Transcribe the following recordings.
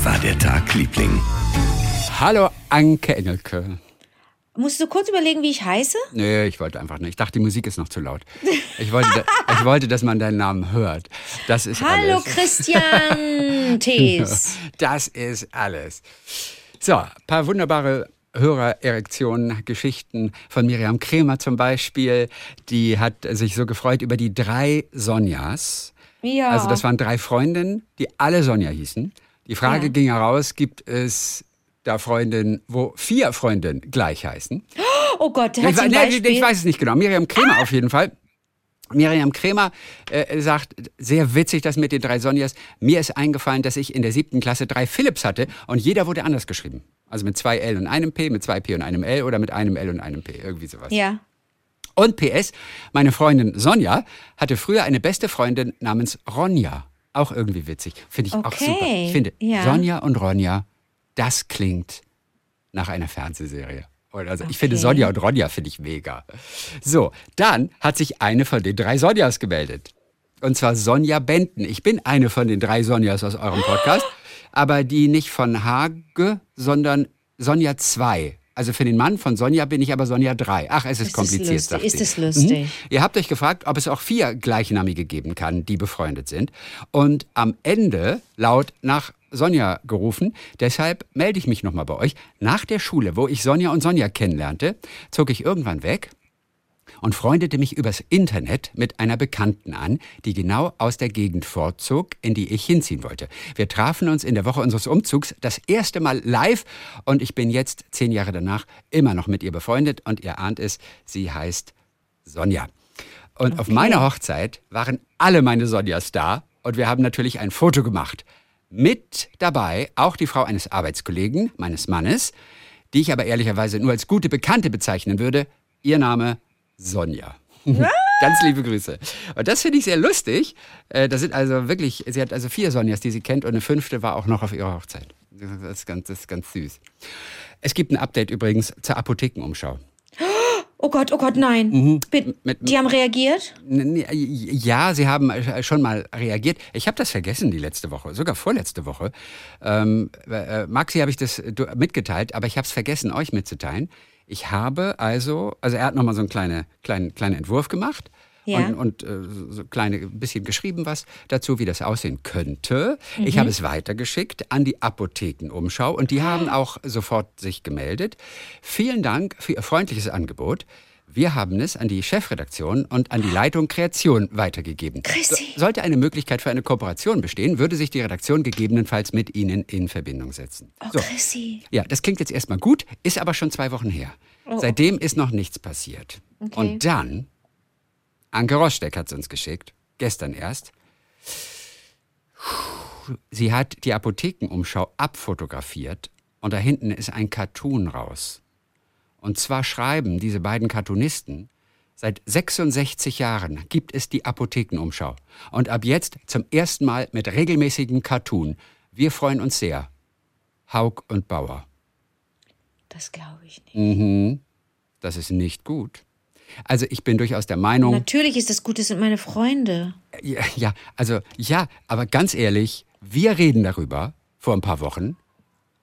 Wie war der Tag, Liebling? Hallo, Anke Engelke. Musst du kurz überlegen, wie ich heiße? Nee, ich wollte einfach nicht. Ich dachte, die Musik ist noch zu laut. Ich wollte, ich wollte dass man deinen Namen hört. Das ist Hallo, alles. Christian Thees. Das ist alles. So, ein paar wunderbare Hörererektionen, Geschichten von Miriam Kremer zum Beispiel. Die hat sich so gefreut über die drei Sonjas. Ja. Also das waren drei Freundinnen, die alle Sonja hießen. Die Frage Ja. ging heraus, gibt es da Freundinnen, wo vier Freundinnen gleich heißen? oh Gott, hat Ich, sie nee, Beispiel? ich weiß es nicht genau. Miriam Kremer auf jeden Fall. Miriam Kremer äh, sagt, sehr witzig das mit den drei Sonjas. Mir ist eingefallen, dass ich in der siebten Klasse drei Philips hatte und jeder wurde anders geschrieben. Also mit zwei L und einem P, mit zwei P und einem L oder mit einem L und einem P. Irgendwie sowas. Ja. Und PS, meine Freundin Sonja hatte früher eine beste Freundin namens Ronja. Auch irgendwie witzig. Finde ich auch Okay, super. Ich finde, ja. Sonja und Ronja, das klingt nach einer Fernsehserie. Also ich finde Okay. Sonja und Ronja finde ich mega. So, dann hat sich eine von den drei Sonjas gemeldet. Und zwar Sonja Benten. Ich bin eine von den drei Sonjas aus eurem Podcast, aber die nicht von Hage, sondern Sonja 2. Also für den Mann von Sonja bin ich aber Sonja 3. Ach, es ist, Ist kompliziert. lustig? sagt Ist das lustig? Mhm. Ihr habt euch gefragt, ob es auch vier gleichnamige geben kann, die befreundet sind. Und am Ende laut nach Sonja gerufen. Deshalb melde ich mich nochmal bei euch. Nach der Schule, wo ich Sonja und Sonja kennenlernte, zog ich irgendwann weg und freundete mich übers Internet mit einer Bekannten an, die genau aus der Gegend vorzog, in die ich hinziehen wollte. Wir trafen uns in der Woche unseres Umzugs das erste Mal live und ich bin jetzt, zehn Jahre danach, immer noch mit ihr befreundet und ihr ahnt es, sie heißt Sonja. Und auf meiner Hochzeit waren alle meine Sonjas da und wir haben natürlich ein Foto gemacht. Mit dabei auch die Frau eines Arbeitskollegen, meines Mannes, die ich aber ehrlicherweise nur als gute Bekannte bezeichnen würde. Ihr Name Sonja. Ganz liebe Grüße. Und das finde ich sehr lustig. Äh, Das sind also wirklich, sie hat also vier Sonjas, die sie kennt und eine fünfte war auch noch auf ihrer Hochzeit. Das ist ganz, das ist ganz süß. Es gibt ein Update übrigens zur Apothekenumschau. Oh Gott, oh Gott, nein. Mhm. Mit- die haben reagiert? Ja, Sie haben schon mal reagiert. Ich habe das vergessen die letzte Woche, sogar vorletzte Woche. Ähm, äh, Maxi habe ich das mitgeteilt, aber ich habe es vergessen, euch mitzuteilen. Ich habe also, also er hat nochmal so einen kleine, kleinen, kleinen Entwurf gemacht. Ja. Und, und äh, so kleine bisschen geschrieben was dazu, wie das aussehen könnte. Ich habe es weitergeschickt an die Apothekenumschau und die haben auch sofort sich gemeldet. Vielen Dank für Ihr freundliches Angebot. Wir haben es an die Chefredaktion und an die Leitung Kreation weitergegeben. Chrissy. So- Sollte eine Möglichkeit für eine Kooperation bestehen, würde sich die Redaktion gegebenenfalls mit Ihnen in Verbindung setzen. Oh, So. Chrissy. Ja, das klingt jetzt erstmal gut, ist aber schon zwei Wochen her. Seitdem ist noch nichts passiert. Und dann, Anke Roschdeck hat es uns geschickt, gestern erst. Sie hat die Apothekenumschau abfotografiert und da hinten ist ein Cartoon raus. Und zwar schreiben diese beiden Cartoonisten, seit 66 Jahren gibt es die Apothekenumschau. Und ab jetzt zum ersten Mal mit regelmäßigem Cartoon. Wir freuen uns sehr. Haug und Bauer. Das glaube ich nicht. Mhm. Das ist nicht gut. Also ich bin durchaus der Meinung, Natürlich ist das gut, das sind meine Freunde. ja, ja, also ja, aber ganz ehrlich, wir reden darüber vor ein paar Wochen.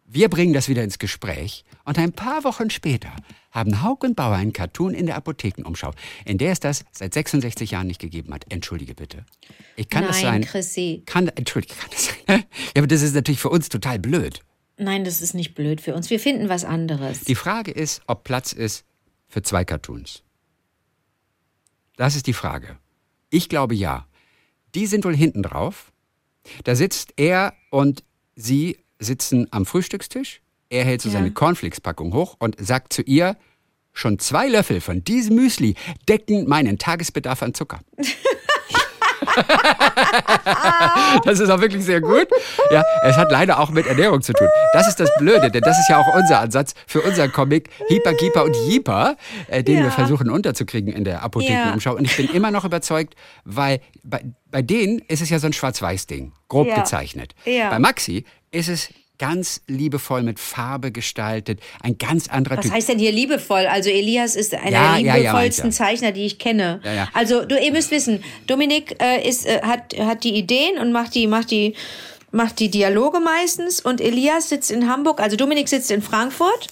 Wir bringen das wieder ins Gespräch und ein paar Wochen später haben Haug und Bauer einen Cartoon in der Apothekenumschau, in der es das seit 66 Jahren nicht gegeben hat. Entschuldige bitte. Ich kann das Nein, sein. Chrissy. Kann, entschuldige, kann das sein? Ja, aber das ist natürlich für uns total blöd. Nein, das ist nicht blöd für uns. Wir finden was anderes. Die Frage ist, ob Platz ist für zwei Cartoons. Das ist die Frage. Ich glaube ja. Die sind wohl hinten drauf. Da sitzt er und sie sitzen am Frühstückstisch. Er hält so Ja. seine Cornflakes-Packung hoch und sagt zu ihr, schon zwei Löffel von diesem Müsli decken meinen Tagesbedarf an Zucker. Das ist auch wirklich sehr gut. Ja, es hat leider auch mit Ernährung zu tun. Das ist das Blöde, denn das ist ja auch unser Ansatz für unseren Comic Hyper, Keeper und Jeeper, äh, den wir Ja. versuchen unterzukriegen in der Apothekenumschau. Und ich bin immer noch überzeugt, weil bei, bei denen ist es ja so ein Schwarz-Weiß-Ding, grob Ja. gezeichnet. Ja. Bei Maxi ist es ganz liebevoll mit Farbe gestaltet, ein ganz anderer Was Typ. heißt denn hier liebevoll? Also Elias ist einer Ja, der ja, ja, liebevollsten meint ja. Zeichner, die ich kenne. Ja, ja. Also du, ihr müsst wissen, Dominik äh, ist, äh, hat, hat die Ideen und macht die, macht die macht die Dialoge meistens und Elias sitzt in Hamburg, also Dominik sitzt in Frankfurt,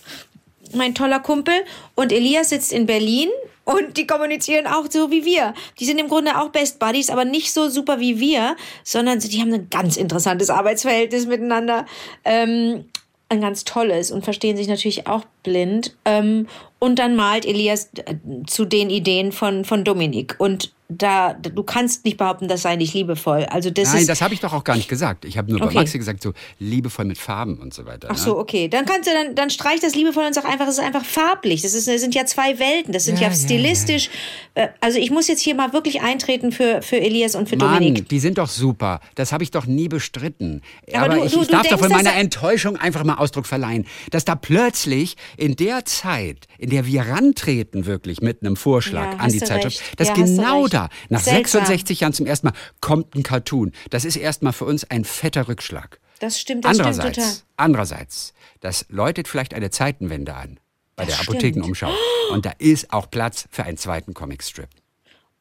mein toller Kumpel, und Elias sitzt in Berlin und die kommunizieren auch so wie wir. Die sind im Grunde auch Best Buddies, aber nicht so super wie wir, sondern die haben ein ganz interessantes Arbeitsverhältnis miteinander. Ähm, ein ganz tolles und verstehen sich natürlich auch blind. Ähm, und dann malt Elias äh, zu den Ideen von, von Dominik. Und da, du kannst nicht behaupten, das sei nicht liebevoll. Also das Nein, ist, das habe ich doch auch gar nicht gesagt. Ich habe nur bei Okay. Maxi gesagt, so liebevoll mit Farben und so weiter. Ach so, okay. Dann kannst du dann, dann streich das liebevoll und sag einfach, es ist einfach farblich. Das, ist, das sind ja zwei Welten. Das sind Ja, ja, ja, stilistisch. äh, Also ich muss jetzt hier mal wirklich eintreten für, für Elias und für Mann, Dominik. die sind doch super. Das habe ich doch nie bestritten. Aber Aber, du- ich, du- ich du darf doch denkst, von meiner er- Enttäuschung einfach mal Ausdruck verleihen, dass da plötzlich in der Zeit, in der wir rantreten wirklich mit einem Vorschlag Ja, an die Zeitschrift, recht. dass Ja, genau da, nach Seltsam. 66 Jahren zum ersten Mal, kommt ein Cartoon. Das ist erstmal für uns ein fetter Rückschlag. Das stimmt, das stimmt total. Andererseits, andererseits, das läutet vielleicht eine Zeitenwende an bei der stimmt. Apothekenumschau. Und da ist auch Platz für einen zweiten Comicstrip.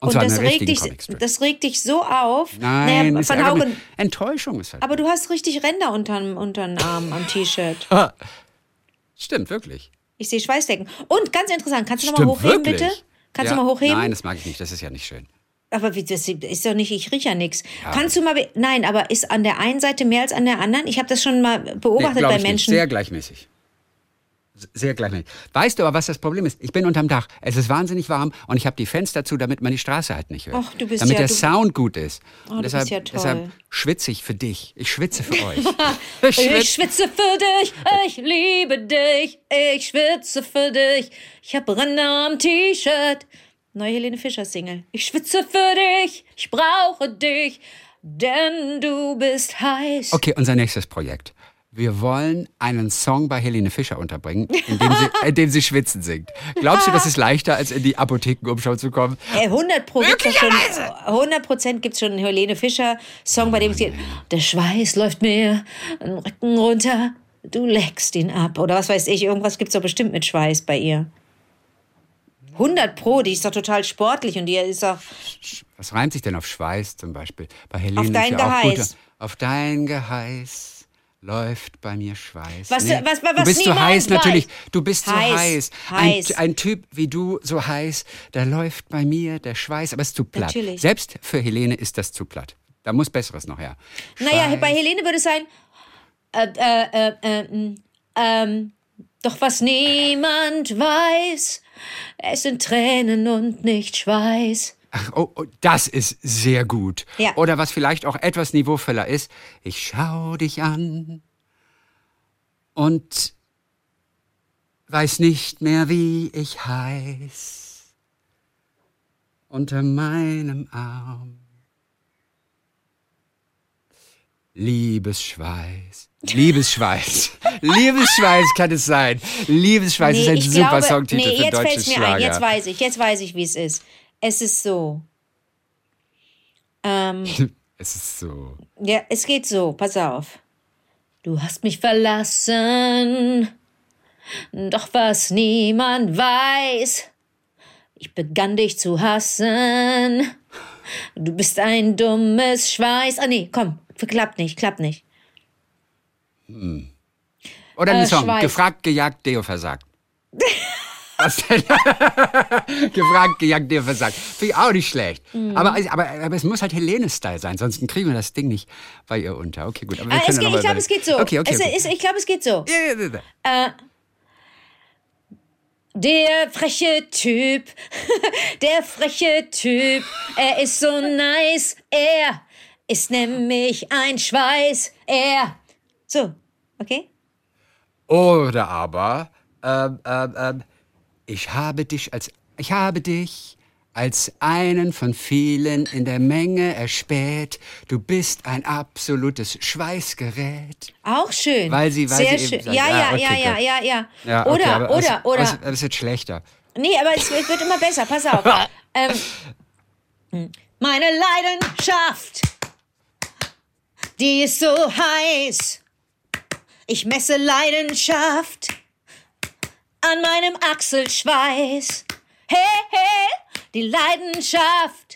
Und, Und das regt, dich, das regt dich so auf. Nein, Naja, Haugen, mich. Enttäuschung ist halt. aber du hast richtig Ränder unterm, unterm Arm am T-Shirt. Stimmt, wirklich. Ich sehe Schweißdecken. Und ganz interessant, kannst du nochmal hochheben, wirklich. bitte? Kannst ja, du mal hochheben? Nein, das mag ich nicht. Das ist ja nicht schön. Aber wie, das ist doch nicht, ich rieche ja nichts. Kannst du mal, nein, aber ist an der einen Seite mehr als an der anderen? Ich habe das schon mal beobachtet glaub bei ich nicht. Menschen. Sehr gleichmäßig. Sehr gleichmäßig. Weißt du aber, was das Problem ist? Ich bin unterm Dach. Es ist wahnsinnig warm und ich habe die Fenster zu, damit man die Straße halt nicht hört. Ach, du bist damit ja- der du- Sound gut ist. Oh, deshalb, ja toll. deshalb schwitze ich für dich. Ich schwitze für euch. Ich schwitze- schwitze für dich, ich liebe dich, ich schwitze für dich. Ich hab Ränder am T-Shirt. Neue Helene Fischer Single. Ich schwitze für dich, ich brauche dich, denn du bist heiß. Okay, unser nächstes Projekt. Wir wollen einen Song bei Helene Fischer unterbringen, in dem sie, in dem sie schwitzen singt. Glaubst du, das ist leichter, als in die Apothekenumschau zu kommen? Ey, 100 Pro gibt's doch schon, 100 Prozent gibt's schon einen Helene Fischer Song, bei dem es geht, der Schweiß läuft mir den Rücken runter, du leckst ihn ab. Oder was weiß ich, irgendwas gibt's doch bestimmt mit Schweiß bei ihr. 100 Pro, die ist doch total sportlich und die ist doch, Was reimt sich denn auf Schweiß zum Beispiel? Bei Helene Auf dein ist ja auch Geheiß. Gute, auf dein Geheiß läuft bei mir Schweiß. Was- was- was- du bist so heiß natürlich. Du bist so Heiß, heiß. heiß. Ein, ein Typ wie du so heiß, da läuft bei mir der Schweiß, aber es ist zu platt. Natürlich. Selbst für Helene ist das zu platt. Da muss Besseres noch her. naja, Schweiß. bei Helene würde es sein, äh, äh, äh, äh, mm, ähm, doch was niemand weiß, es sind Tränen und nicht Schweiß. Ach, oh, oh, das ist sehr gut. Ja. Oder was vielleicht auch etwas niveauvoller ist, ich schau dich an und weiß nicht mehr, wie ich heiß unter meinem Arm. Liebesschweiß. Liebesschweiß. Liebesschweiß kann es sein. Liebesschweiß ist ein super glaube- Songtitel nee, für jetzt deutsches Schlager. ein. Jetzt weiß ich, jetzt weiß ich, wie es ist. Es ist so. Ähm, es ist so. ja, es geht so. Pass auf. Du hast mich verlassen, doch was niemand weiß. Ich begann dich zu hassen. Du bist ein dummes Schweiß. Ah nee, komm, klappt nicht, klappt nicht. Oder ein Äh, Song. Schweiß. Gefragt, gejagt, Deo versagt. Was denn? Gefragt, gejagt, Deo versagt. Finde ich auch nicht schlecht. Mhm. Aber, aber, aber es muss halt Helene-Style sein, sonst kriegen wir das Ding nicht bei ihr unter. Okay, gut. Aber Ah, geht, ich glaube, es geht so. Okay, okay. Es okay. Ist, ich glaube, es geht so. Ja, ja, ja. Äh, der freche Typ, der freche Typ, er ist so nice, er ist nämlich ein Schweiß, er. So, okay? Oder aber, ähm, ähm, ähm, ich habe dich als, ich habe dich als einen von vielen in der Menge erspäht. Du bist ein absolutes Schweißgerät. Auch schön. Weil sie- weil Sehr sie schön. sagt, Ja, ah, ja, okay, ja, ja, ja, ja. Ja, okay, Oder, aber oder, es, oder. Es, es wird schlechter. Nee, aber es wird immer besser, pass auf. ähm, meine Leidenschaft, die ist so heiß. Ich messe Leidenschaft an meinem Achselschweiß. Hey, hey, die Leidenschaft,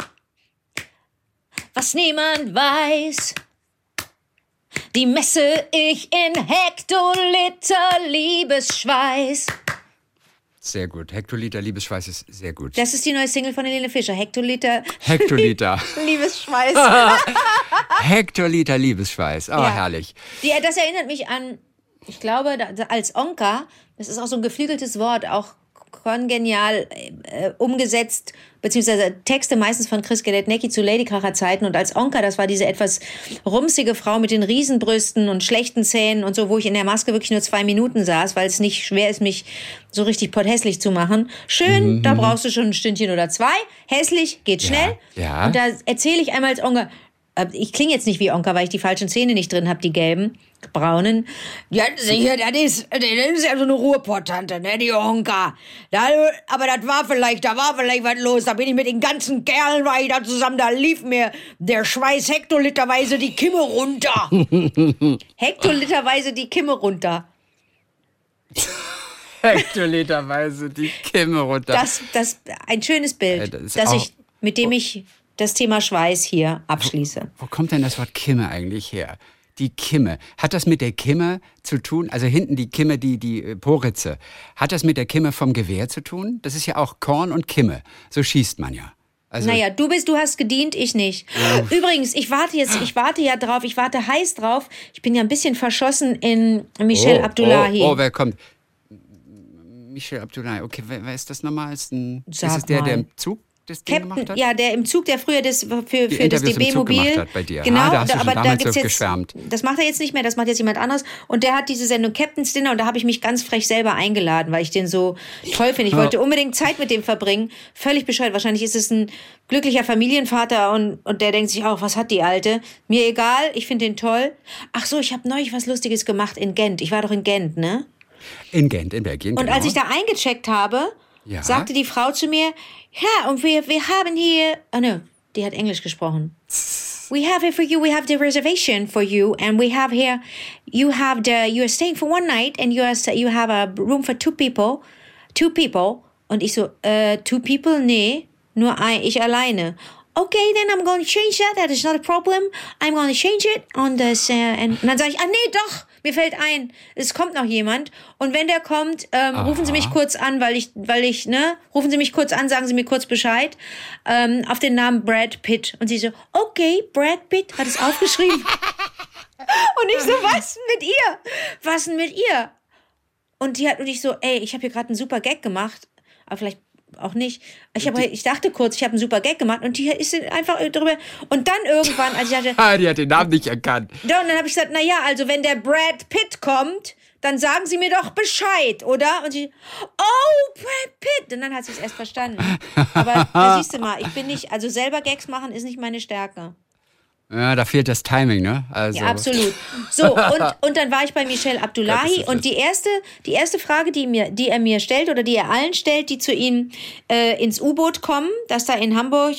was niemand weiß. die messe ich in Hektoliter Liebesschweiß. Sehr gut. Hektoliter Liebesschweiß ist sehr gut. Das ist die neue Single von Helene Fischer. Hektoliter Hektoliter. Liebesschweiß. Hektoliter Liebesschweiß. Oh, Ja. herrlich. Die, das erinnert mich an, ich glaube, als Onka, das ist auch so ein geflügeltes Wort, auch kongenial äh, umgesetzt, beziehungsweise Texte meistens von Chris Geletnecki zu Ladykracher Zeiten und als Onka, das war diese etwas rumsige Frau mit den Riesenbrüsten und schlechten Zähnen und so, wo ich in der Maske wirklich nur zwei Minuten saß, weil es nicht schwer ist, mich so richtig potthässlich zu machen. Schön, da brauchst du schon ein Stündchen oder zwei. Hässlich, geht schnell. ja. Und da erzähle ich einmal als Onka, äh, ich klinge jetzt nicht wie Onka, weil ich die falschen Zähne nicht drin habe, die gelben, braunen. Ja, sicher, das ist, das ist ja so eine Ruhrpottante, ne, die Onka. Da, aber das war vielleicht, da war vielleicht was los. Da bin ich mit den ganzen Kerlen, war ich da zusammen, da lief mir der Schweiß hektoliterweise die Kimme runter. hektoliterweise die Kimme runter. Hektoliterweise die Kimme runter. Das, das, ein schönes Bild, Äh, das ist das auch- ich, mit dem ich das Thema Schweiß hier abschließe. Wo kommt denn das Wort Kimme eigentlich her? Die Kimme. Hat das mit der Kimme zu tun? Also hinten die Kimme, die, die äh, Poritze. Hat das mit der Kimme vom Gewehr zu tun? Das ist ja auch Korn und Kimme. So schießt man ja. Also, Naja, du bist, du hast gedient, ich nicht. Übrigens, ich warte jetzt, ich warte ja drauf, ich warte heiß drauf. Ich bin ja ein bisschen verschossen in Michel oh, Abdullahi. Oh, oh, wer kommt? Michel Abdullahi. Okay, wer, wer ist das nochmal? Ist, ein, ist es der, der mal. im Zug das Ding gemacht Captain, hat? ja, der im Zug, der früher das für, für das gemacht hat bei dir. Genau, Ah, da hast du schon aber da damals so jetzt, geschwärmt. das macht er jetzt nicht mehr, das macht jetzt jemand anderes. Und der hat diese Sendung Captain's Dinner und da habe ich mich ganz frech selber eingeladen, weil ich den so toll finde. Ich wollte unbedingt Zeit mit dem verbringen. Völlig bescheuert. Wahrscheinlich ist es ein glücklicher Familienvater und, und der denkt sich auch, was hat die Alte? Mir egal, ich finde den toll. Ach so, ich habe neulich was Lustiges gemacht in Gent. Ich war doch in Gent, ne? In Gent, in Belgien. Und genau. als ich da eingecheckt habe, Ja. sagte die Frau zu mir, ja, und wir, wir haben hier, oh no, die hat Englisch gesprochen. We have here for you, we have the reservation for you, and we have here, you have the, you are staying for one night, and you are, you have a room for two people, two people. Und ich so, äh, two people? Nee, nur ein, ich alleine. Okay, then I'm going to change that. That is not a problem. I'm going to change it on this. Uh, and, und dann sage ich, ah nee, doch, mir fällt ein, es kommt noch jemand. Und wenn der kommt, ähm, rufen Sie mich kurz an, weil ich, weil ich, ne, rufen Sie mich kurz an, sagen Sie mir kurz Bescheid ähm, auf den Namen Brad Pitt. Und sie so, okay, Brad Pitt hat es aufgeschrieben. und ich so, was denn mit ihr? Was denn mit ihr? Und die hat und ich so, ey, ich habe hier gerade einen super Gag gemacht, aber vielleicht auch nicht. Ich, hab, ich dachte kurz, ich habe einen super Gag gemacht und die ist einfach drüber. Und dann irgendwann, als ich dachte, Ah, die hat den Namen nicht erkannt. und dann habe ich gesagt, na ja, also wenn der Brad Pitt kommt, dann sagen Sie mir doch Bescheid, oder? Und sie, oh, Brad Pitt. Und dann hat sie es erst verstanden. Aber da siehst du mal, ich bin nicht, also selber Gags machen ist nicht meine Stärke. Ja, da fehlt das Timing, ne? Also, Ja, absolut. So, und, und dann war ich bei Michel Abdullahi und die erste, die erste Frage, die, mir, die er mir stellt oder die er allen stellt, die zu ihm äh, ins U-Boot kommen, das da in Hamburg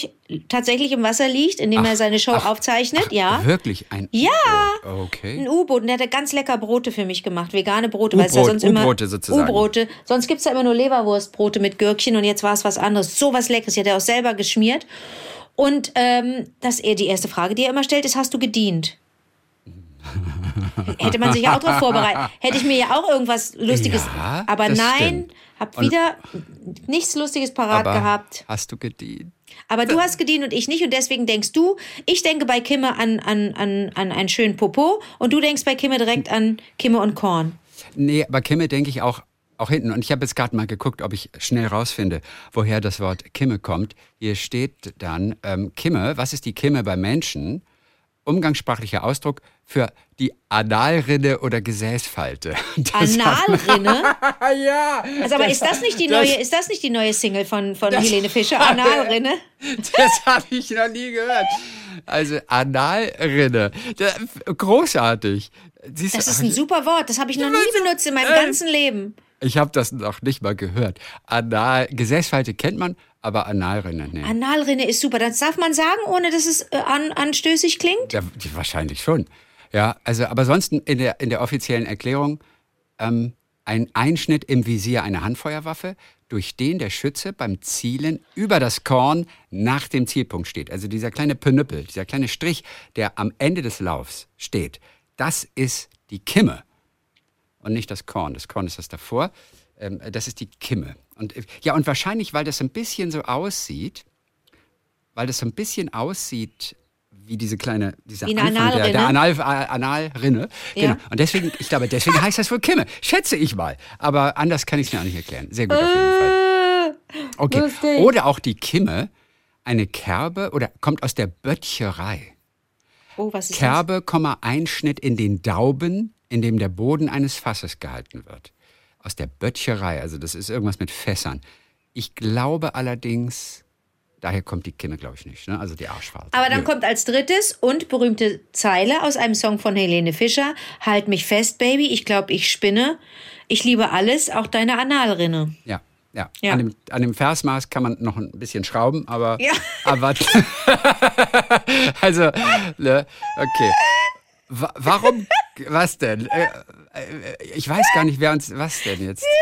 tatsächlich im Wasser liegt, in dem er seine Show aufzeichnet, ja. Wirklich ein. Ja. Okay. Ein U-Boot und der hat ganz lecker Brote für mich gemacht, vegane Brote, weil es ja U-Brot- sonst immer U-Brote sozusagen. U-Brote. Sonst gibt's ja immer nur Leberwurstbrote mit Gürkchen und jetzt war es was anderes. So was Leckeres. Die hat er auch selber geschmiert. Und ähm, das er die erste Frage, die er immer stellt, ist: Hast du gedient? Hätte man sich ja auch darauf vorbereitet. Hätte ich mir ja auch irgendwas Lustiges. Ja, aber nein, stimmt. hab Und- wieder nichts Lustiges parat gehabt. Hast du gedient? Aber du hast gedient und ich nicht und deswegen denkst du, ich denke bei Kimme an, an, an, an einen schönen Popo und du denkst bei Kimme direkt an Kimme und Korn. Nee, bei Kimme denke ich auch, auch hinten. Und ich habe jetzt gerade mal geguckt, ob ich schnell rausfinde, woher das Wort Kimme kommt. Hier steht dann ähm, Kimme. Was ist die Kimme bei Menschen? Umgangssprachlicher Ausdruck für die Analrinne oder Gesäßfalte. Das Analrinne? ja. Also, aber ist das nicht die das- neue, ist das nicht die neue Single von, von Helene Fischer? Analrinne? Das habe ich noch nie gehört. Also Analrinne. Da- Großartig. Siehst Das ist ein super Wort. Das habe ich noch nie benutzt in meinem ganzen Leben. Ich habe das noch nicht mal gehört. Anal, Gesäßfalte kennt man, aber Analrinne, nee. Analrinne ist super. Das darf man sagen, ohne dass es äh, an, anstößig klingt? Ja, wahrscheinlich schon. Ja, also, aber sonst in der, in der offiziellen Erklärung ähm, ein Einschnitt im Visier einer Handfeuerwaffe, durch den der Schütze beim Zielen über das Korn nach dem Zielpunkt steht. Also dieser kleine Penüppel, dieser kleine Strich, der am Ende des Laufs steht, das ist die Kimme und nicht das Korn. Das Korn ist das davor. Ähm, das ist die Kimme. Und äh, ja, und wahrscheinlich, weil das ein bisschen so aussieht, weil das so ein bisschen aussieht wie diese kleine, dieser Wie Anfang der, der Analrinne. Anal, äh, Analrinne. Ja. Genau. Und deswegen, ich glaube, deswegen heißt das wohl Kimme. Schätze ich mal. Aber anders kann ich es mir auch nicht erklären. Sehr gut auf jeden Fall. Okay. lustig. Oder auch die Kimme, eine Kerbe oder kommt aus der Böttcherei. Oh, was ist Kerbe, Komma, Einschnitt in den Dauben, in dem der Boden eines Fasses gehalten wird. Aus der Böttcherei, also das ist irgendwas mit Fässern. Ich glaube allerdings, daher kommt die Kimme, glaube ich nicht, ne? also die Arschfalte. Aber dann Nö. kommt als drittes und berühmte Zeile aus einem Song von Helene Fischer. Halt mich fest, Baby, ich glaube, ich spinne. Ich liebe alles, auch deine Analrinne. Ja, ja. Ja. An, dem, an dem Versmaß kann man noch ein bisschen schrauben, aber. Ja. aber also, ne, okay. Wa warum, was denn? Äh, äh, ich weiß gar nicht, wer uns, was denn jetzt?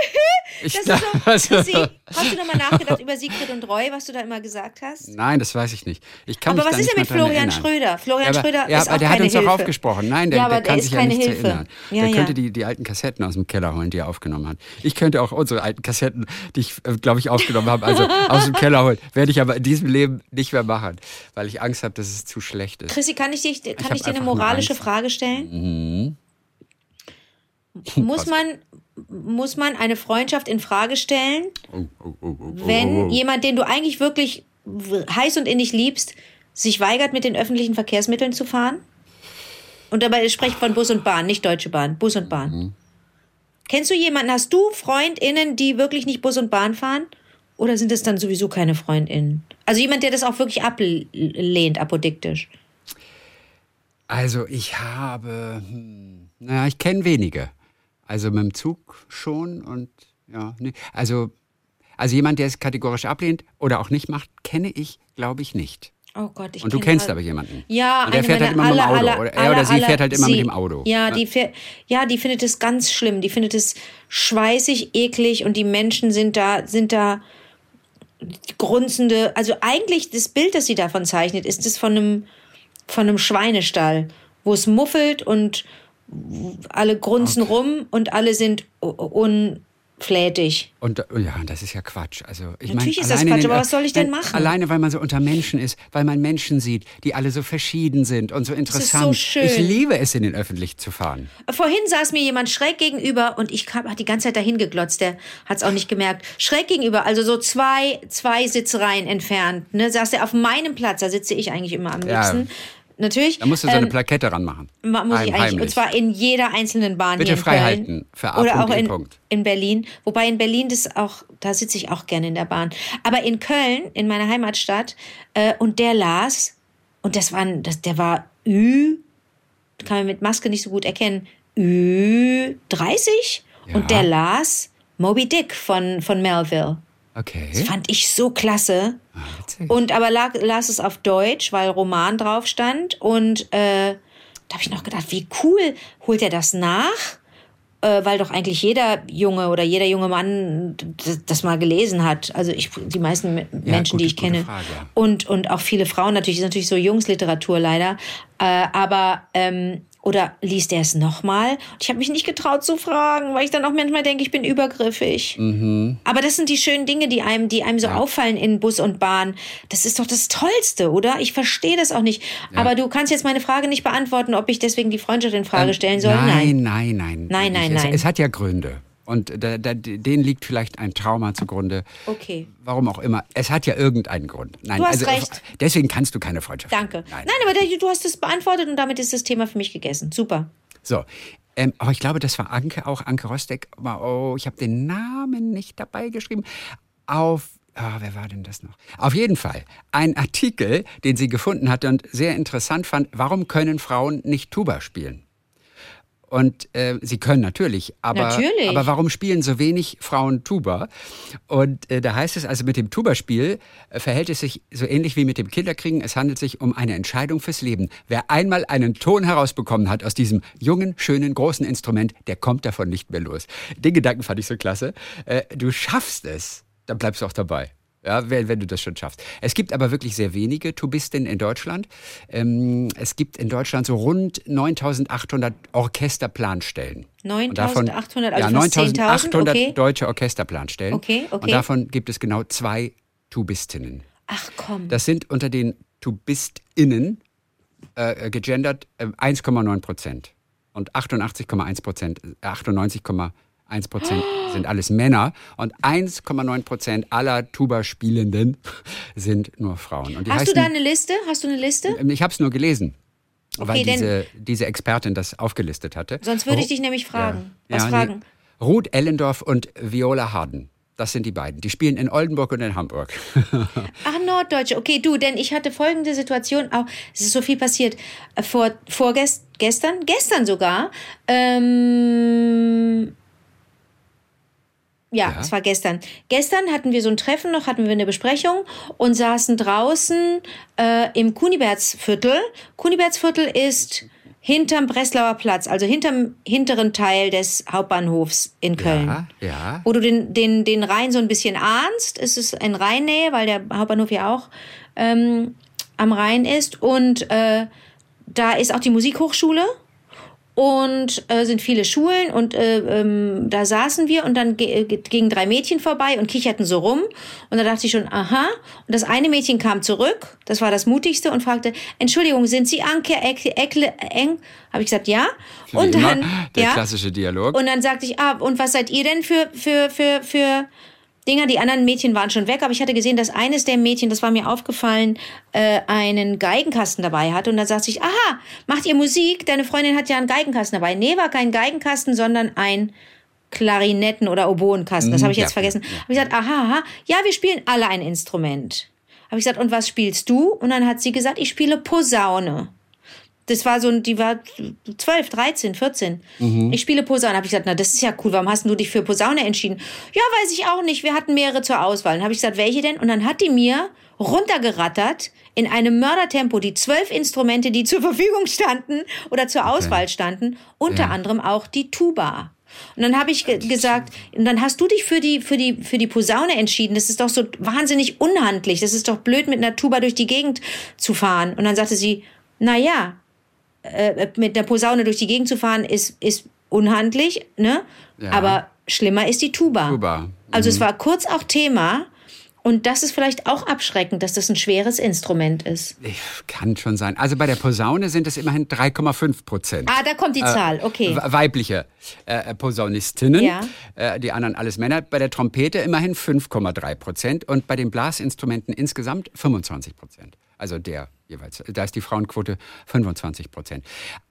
Ich Das ist so, also- Sie, hast du nochmal nachgedacht über Siegfried und Roy, was du da immer gesagt hast? Nein, das weiß ich nicht. Ich kann Aber was ist nicht denn mit Florian. Schröder? Florian ja, aber, Schröder ja, ist aber auch der hat uns Hilfe. aufgesprochen. Nein, der, Ja, aber der der kann ist sich ja Hilfe. erinnern. Ja, der könnte die, die alten Kassetten aus dem Keller holen, die er aufgenommen hat. Ich könnte auch unsere alten Kassetten, die ich, glaube ich, aufgenommen habe, also aus dem Keller holen. Werde ich aber in diesem Leben nicht mehr machen, weil ich Angst habe, dass es zu schlecht ist. Chrissy, kann ich, dich, kann hab ich dir eine moralische Angst. Mhm. Frage stellen? Muss man, muss man eine Freundschaft in Frage stellen, Oh, oh, oh, oh, wenn oh, oh. jemand, den du eigentlich wirklich heiß und innig liebst, sich weigert, mit den öffentlichen Verkehrsmitteln zu fahren? Und dabei spreche ich von Bus und Bahn, nicht Deutsche Bahn, Bus und Bahn. Mhm. Kennst du jemanden, hast du FreundInnen, die wirklich nicht Bus und Bahn fahren? Oder sind es dann sowieso keine FreundInnen? Also jemand, der das auch wirklich ablehnt, apodiktisch. Also ich habe, hm, naja, ich kenne wenige. Also mit dem Zug schon und ja, nee. also, also jemand, der es kategorisch ablehnt oder auch nicht macht, kenne ich, glaube ich, nicht. Oh Gott, ich Und du kenn kennst aber jemanden. Ja, und der eine fährt halt immer mit dem Auto. aller, oder er oder sie fährt halt immer sie- mit dem Auto. Ja, Ne? die fährt, ja, die findet es ganz schlimm. Die findet es schweißig, eklig und die Menschen sind da, sind da grunzende. Also eigentlich das Bild, das sie davon zeichnet, ist das von einem, von einem Schweinestall, wo es muffelt und alle grunzen rum und alle sind unflätig. Und ja, das ist ja Quatsch. Also ich Natürlich mein, ist das Quatsch, den- aber was soll ich denn machen? Alleine, weil man so unter Menschen ist, weil man Menschen sieht, die alle so verschieden sind und so ist interessant. so schön. Ich liebe es, in den Öffentlich zu fahren. Vorhin saß mir jemand schräg gegenüber und ich habe die ganze Zeit dahin geglotzt, der hat es auch nicht gemerkt. Schräg gegenüber, also so zwei, zwei Sitzreihen entfernt, ne, saß er auf meinem Platz, da sitze ich eigentlich immer am Ja. Natürlich. Da musst du so eine ähm, Plakette ranmachen. ma- muss ich eigentlich, und zwar in jeder einzelnen Bahn Bitte hier in frei Köln. halten für A. Oder auch in, Punkt. in Berlin. Wobei in Berlin das auch, da sitze ich auch gerne in der Bahn. Aber in Köln, in meiner Heimatstadt, äh, und der las, und das war, das, der war Ü, kann man mit Maske nicht so gut erkennen, Ü 30 Ja. und der las Moby Dick von, von Melville. Okay. Das fand ich so klasse. Ah, witzig. Und aber lag, las es auf Deutsch, weil Roman drauf stand. Und äh, da habe ich noch gedacht, wie cool, holt er das nach? Äh, weil doch eigentlich jeder Junge oder jeder junge Mann das, das mal gelesen hat. Also ich, die meisten Me- Menschen, die gute- ich kenne. Frage, ja. Und, und auch viele Frauen natürlich, ist natürlich so Jungsliteratur leider. Äh, aber, ähm, oder liest er es nochmal? Ich habe mich nicht getraut zu fragen, weil ich dann auch manchmal denke, ich bin übergriffig. Mhm. Aber das sind die schönen Dinge, die einem, die einem so auffallen in Bus und Bahn. Das ist doch das Tollste, oder? Ich verstehe das auch nicht. Aber du kannst jetzt meine Frage nicht beantworten, ob ich deswegen die Freundschaft in Frage stellen soll. Nein, nein, nein. Nein, nein, es, nein. Es hat ja Gründe. Und da, da, denen liegt vielleicht ein Trauma zugrunde. Okay. Warum auch immer. Es hat ja irgendeinen Grund. Nein, Du hast also, recht. Deswegen kannst du keine Freundschaft Danke. haben. Nein, aber du hast es beantwortet und damit ist das Thema für mich gegessen. Super. So. Ähm, aber ich glaube, das war Anke auch, Anke Rostek. Oh, ich habe den Namen nicht dabei geschrieben. Auf, ah, wer war denn das noch? Auf jeden Fall ein Artikel, den sie gefunden hatte und sehr interessant fand. Warum können Frauen nicht Tuba spielen? Und äh, sie können natürlich, aber, Natürlich. aber warum spielen so wenig Frauen Tuba? Und äh, da heißt es also, mit dem Tuba-Spiel äh, verhält es sich so ähnlich wie mit dem Kinderkriegen. Es handelt sich um eine Entscheidung fürs Leben. Wer einmal einen Ton herausbekommen hat aus diesem jungen, schönen, großen Instrument, der kommt davon nicht mehr los. Den Gedanken fand ich so klasse. Äh, du schaffst es, dann bleibst du auch dabei. Ja, wenn, wenn du das schon schaffst. Es gibt aber wirklich sehr wenige Tubistinnen in Deutschland. Ähm, es gibt in Deutschland so rund 9800 Orchesterplanstellen. 9800, also ja, fast 9800 okay. deutsche Orchesterplanstellen. Okay, okay. Und davon gibt es genau zwei Tubistinnen. Ach komm. Das sind unter den TubistInnen äh, gegendert äh, 1,9 Prozent. Und 88,1 Prozent, äh, 98,1 Prozent sind alles Männer. Und 1,9 Prozent aller Tuba-Spielenden sind nur Frauen. Hast du heißen, da eine Liste? Hast du eine Liste? Ich habe es nur gelesen. weil denn- diese, diese Expertin das aufgelistet hatte. Sonst würde ich dich nämlich fragen. Was Ja, fragen? Ruth Ellendorf und Viola Harden. Das sind die beiden. Die spielen in Oldenburg und in Hamburg. Ach, Norddeutsche. Okay, du, denn ich hatte folgende Situation auch. Es ist so viel passiert. Vor, vorgest, gestern, gestern sogar. Ähm, ja, Ja. es war gestern. Gestern hatten wir so ein Treffen noch, hatten wir eine Besprechung und saßen draußen äh, im Kunibertsviertel. Kunibertsviertel ist hinterm Breslauer Platz, also hinterm hinteren Teil des Hauptbahnhofs in Köln Ja, ja. wo du den, den, den Rhein so ein bisschen ahnst. Es ist in Rheinnähe, weil der Hauptbahnhof ja auch ähm, am Rhein ist. Und äh, da ist auch die Musikhochschule und äh, sind viele Schulen und äh, ähm, da saßen wir und dann ge ge- gingen drei Mädchen vorbei und kicherten so rum und da dachte ich schon, aha. Und das eine Mädchen kam zurück, das war das mutigste und fragte, Entschuldigung, sind Sie Anke Eckle, Eng? Habe ich gesagt, ja. Und dann, der ja. klassische Dialog. Und dann sagte ich, ah, und was seid ihr denn für, für, für, für Dinger? Die anderen Mädchen waren schon weg, aber ich hatte gesehen, dass eines der Mädchen, das war mir aufgefallen, äh, einen Geigenkasten dabei hatte. Und dann sagte ich, aha, macht ihr Musik? Deine Freundin hat ja einen Geigenkasten dabei. Nee, war kein Geigenkasten, sondern ein Klarinetten- oder Oboenkasten. Das habe ich ja, jetzt vergessen. Habe ich gesagt, aha, aha, ja, wir spielen alle ein Instrument. Habe ich gesagt, und was spielst du? Und dann hat sie gesagt, ich spiele Posaune. Das war so, ein- die war 12, 13, 14. Ich spiele Posaune. Habe ich gesagt, na, das ist ja cool. Warum hast du dich für Posaune entschieden? Ja, weiß ich auch nicht. Wir hatten mehrere zur Auswahl. Dann habe ich gesagt, welche denn? Und dann hat die mir runtergerattert in einem Mördertempo die zwölf Instrumente, die zur Verfügung standen oder zur Auswahl standen. Unter Ja. anderem auch die Tuba. Und dann habe ich ge gesagt, und dann hast du dich für die, für, die, für die Posaune entschieden. Das ist doch so wahnsinnig unhandlich. Das ist doch blöd, mit einer Tuba durch die Gegend zu fahren. Und dann sagte sie, na ja, äh, mit der Posaune durch die Gegend zu fahren, ist, ist unhandlich, ne? Ja. Aber schlimmer ist die Tuba. Tuba. Also es war kurz auch Thema. Und das ist vielleicht auch abschreckend, dass das ein schweres Instrument ist. Kann schon sein. Also bei der Posaune sind es immerhin 3,5 Prozent. Ah, da kommt die Zahl, okay. We- Weibliche äh, Posaunistinnen, Ja. äh, die anderen alles Männer. Bei der Trompete immerhin 5,3 Prozent und bei den Blasinstrumenten insgesamt 25 Prozent. Also der jeweils. Da ist die Frauenquote 25 Prozent.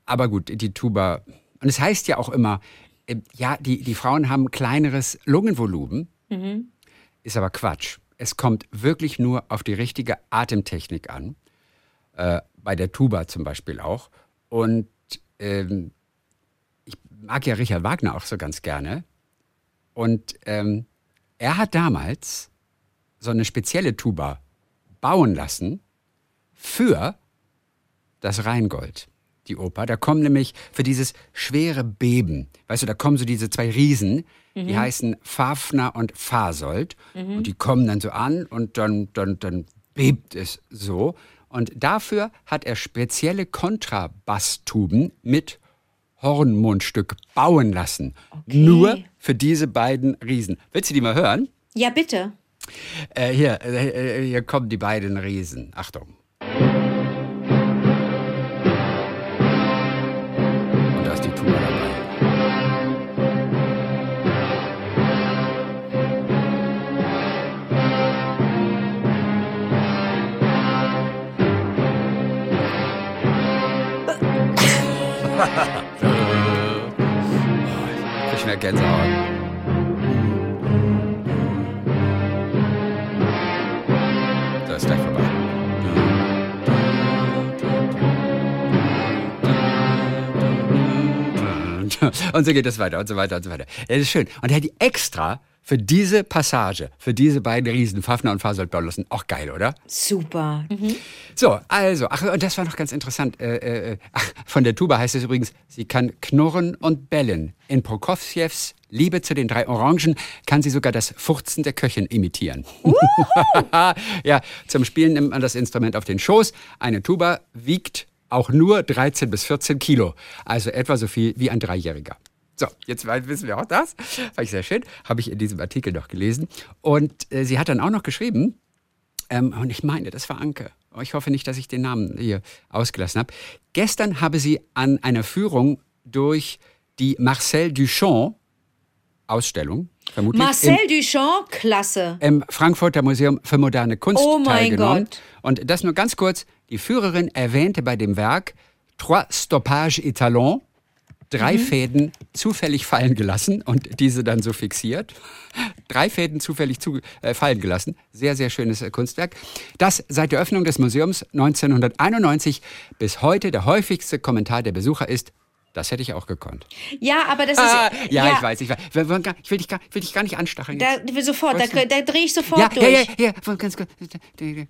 Aber gut, die Tuba. Und es heißt ja auch immer, äh, ja, die, die Frauen haben kleineres Lungenvolumen. Ist aber Quatsch. Es kommt wirklich nur auf die richtige Atemtechnik an. Äh, bei der Tuba zum Beispiel auch. Und ähm, ich mag ja Richard Wagner auch so ganz gerne. Und ähm, er hat damals so eine spezielle Tuba bauen lassen für das Rheingold, die Oper. Da kommen nämlich für dieses schwere Beben, weißt du, da kommen so diese zwei Riesen, die heißen Fafner und Fasold. Und die kommen dann so an und dann, dann, dann bebt es so. Und dafür hat er spezielle Kontrabasstuben mit Hornmundstück bauen lassen. Nur für diese beiden Riesen. Willst du die mal hören? Ja, bitte. Äh, hier, äh, äh, hier kommen die beiden Riesen. Achtung. Gänsehaut. Da ist gleich vorbei. Und so geht es weiter und so weiter und so weiter. Das ist schön. Und er hat die extra für diese Passage, für diese beiden Riesen, Fafner und Fasold-Bollossen, auch geil, oder? Super. Mhm. So, also, ach, und das war noch ganz interessant. Äh, äh, ach, von der Tuba heißt es übrigens, sie kann knurren und bellen. In Prokofjews Liebe zu den drei Orangen kann sie sogar das Furzen der Köchin imitieren. ja, zum Spielen nimmt man das Instrument auf den Schoß. Eine Tuba wiegt auch nur 13 bis 14 Kilo, also etwa so viel wie ein Dreijähriger. So, jetzt wissen wir auch das. Fand ich sehr schön. Habe ich in diesem Artikel noch gelesen. Und äh, sie hat dann auch noch geschrieben, ähm, und ich meine, das war Anke. Ich hoffe nicht, dass ich den Namen hier ausgelassen habe. Gestern habe sie an einer Führung durch die Marcel Duchamp Ausstellung, vermutlich. Marcel im, Duchamp, klasse. Im Frankfurter Museum für moderne Kunst oh teilgenommen. Gott. Und das nur ganz kurz. Die Führerin erwähnte bei dem Werk Trois Stoppages Etalons, drei mhm. Fäden zufällig fallen gelassen und diese dann so fixiert. Drei Fäden zufällig zu, äh, fallen gelassen. Sehr, sehr schönes äh, Kunstwerk. Das seit der Öffnung des Museums 1991 bis heute der häufigste Kommentar der Besucher ist, das hätte ich auch gekonnt. Ja, aber das ist. Ah, ja, ja, ich weiß. Ich, weiß. Ich, will dich gar, will dich gar nicht anstacheln. Da, sofort, da, da drehe ich sofort ja, durch. Ja, ja, ja, ganz kurz.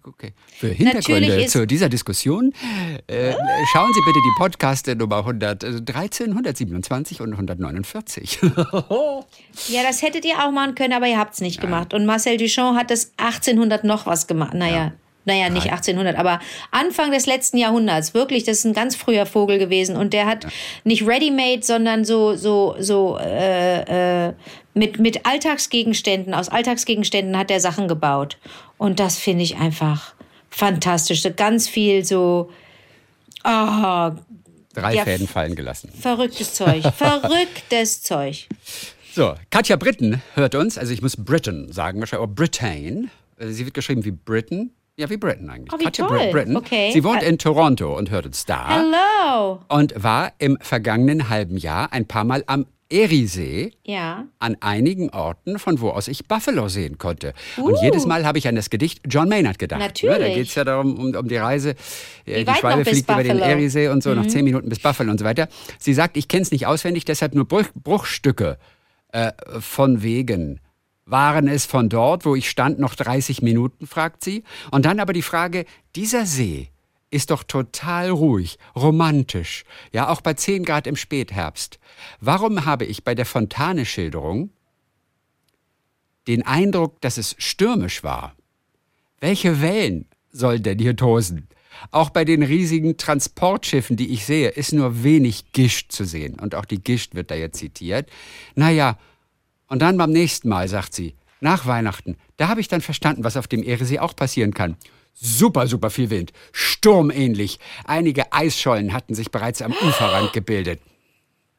Okay. Für Hintergründe zu dieser Diskussion äh, schauen Sie bitte die Podcaste Nummer 113, 127 und 149. ja, das hättet ihr auch machen können, aber ihr habt es nicht gemacht. Und Marcel Duchamp hat das 1800 noch was gemacht. Naja naja, nicht 1800, aber Anfang des letzten Jahrhunderts. Wirklich, das ist ein ganz früher Vogel gewesen. Und der hat ja. nicht ready-made, sondern so, so, so äh, äh, mit, mit Alltagsgegenständen, aus Alltagsgegenständen hat er Sachen gebaut. Und das finde ich einfach fantastisch. So ganz viel so. Oh, Drei ja, Fäden fallen gelassen. Verrücktes Zeug. Verrücktes Zeug. So, Katja Britten hört uns, also ich muss Britain sagen, wahrscheinlich, oder Britain. Sie wird geschrieben wie Britain, ja, wie Britain eigentlich. Oh, wie Katja toll. Britton. Okay. Sie wohnt in Toronto und hört uns da. Hello. Und war im vergangenen halben Jahr ein paar Mal am Eriesee ja. an einigen Orten, von wo aus ich Buffalo sehen konnte. Uh. Und jedes Mal habe ich an das Gedicht John Maynard gedacht. Natürlich. Ja, da geht es ja darum, um, um die Reise. Wie die Schwalbe fliegt über den Eriesee und so, mhm. noch zehn Minuten bis Buffalo und so weiter. Sie sagt, ich kenne es nicht auswendig, deshalb nur Bruch, Bruchstücke äh, von wegen. Waren es von dort, wo ich stand, noch 30 Minuten, fragt sie. Und dann aber die Frage, dieser See ist doch total ruhig, romantisch, ja auch bei 10 Grad im Spätherbst. Warum habe ich bei der Fontane-Schilderung den Eindruck, dass es stürmisch war? Welche Wellen sollen denn hier tosen? Auch bei den riesigen Transportschiffen, die ich sehe, ist nur wenig Gischt zu sehen. Und auch die Gischt wird da jetzt zitiert. Naja, und dann beim nächsten Mal, sagt sie, nach Weihnachten, da habe ich dann verstanden, was auf dem Ehresee auch passieren kann. Super, super viel Wind, sturmähnlich. Einige Eisschollen hatten sich bereits am Uferrand gebildet.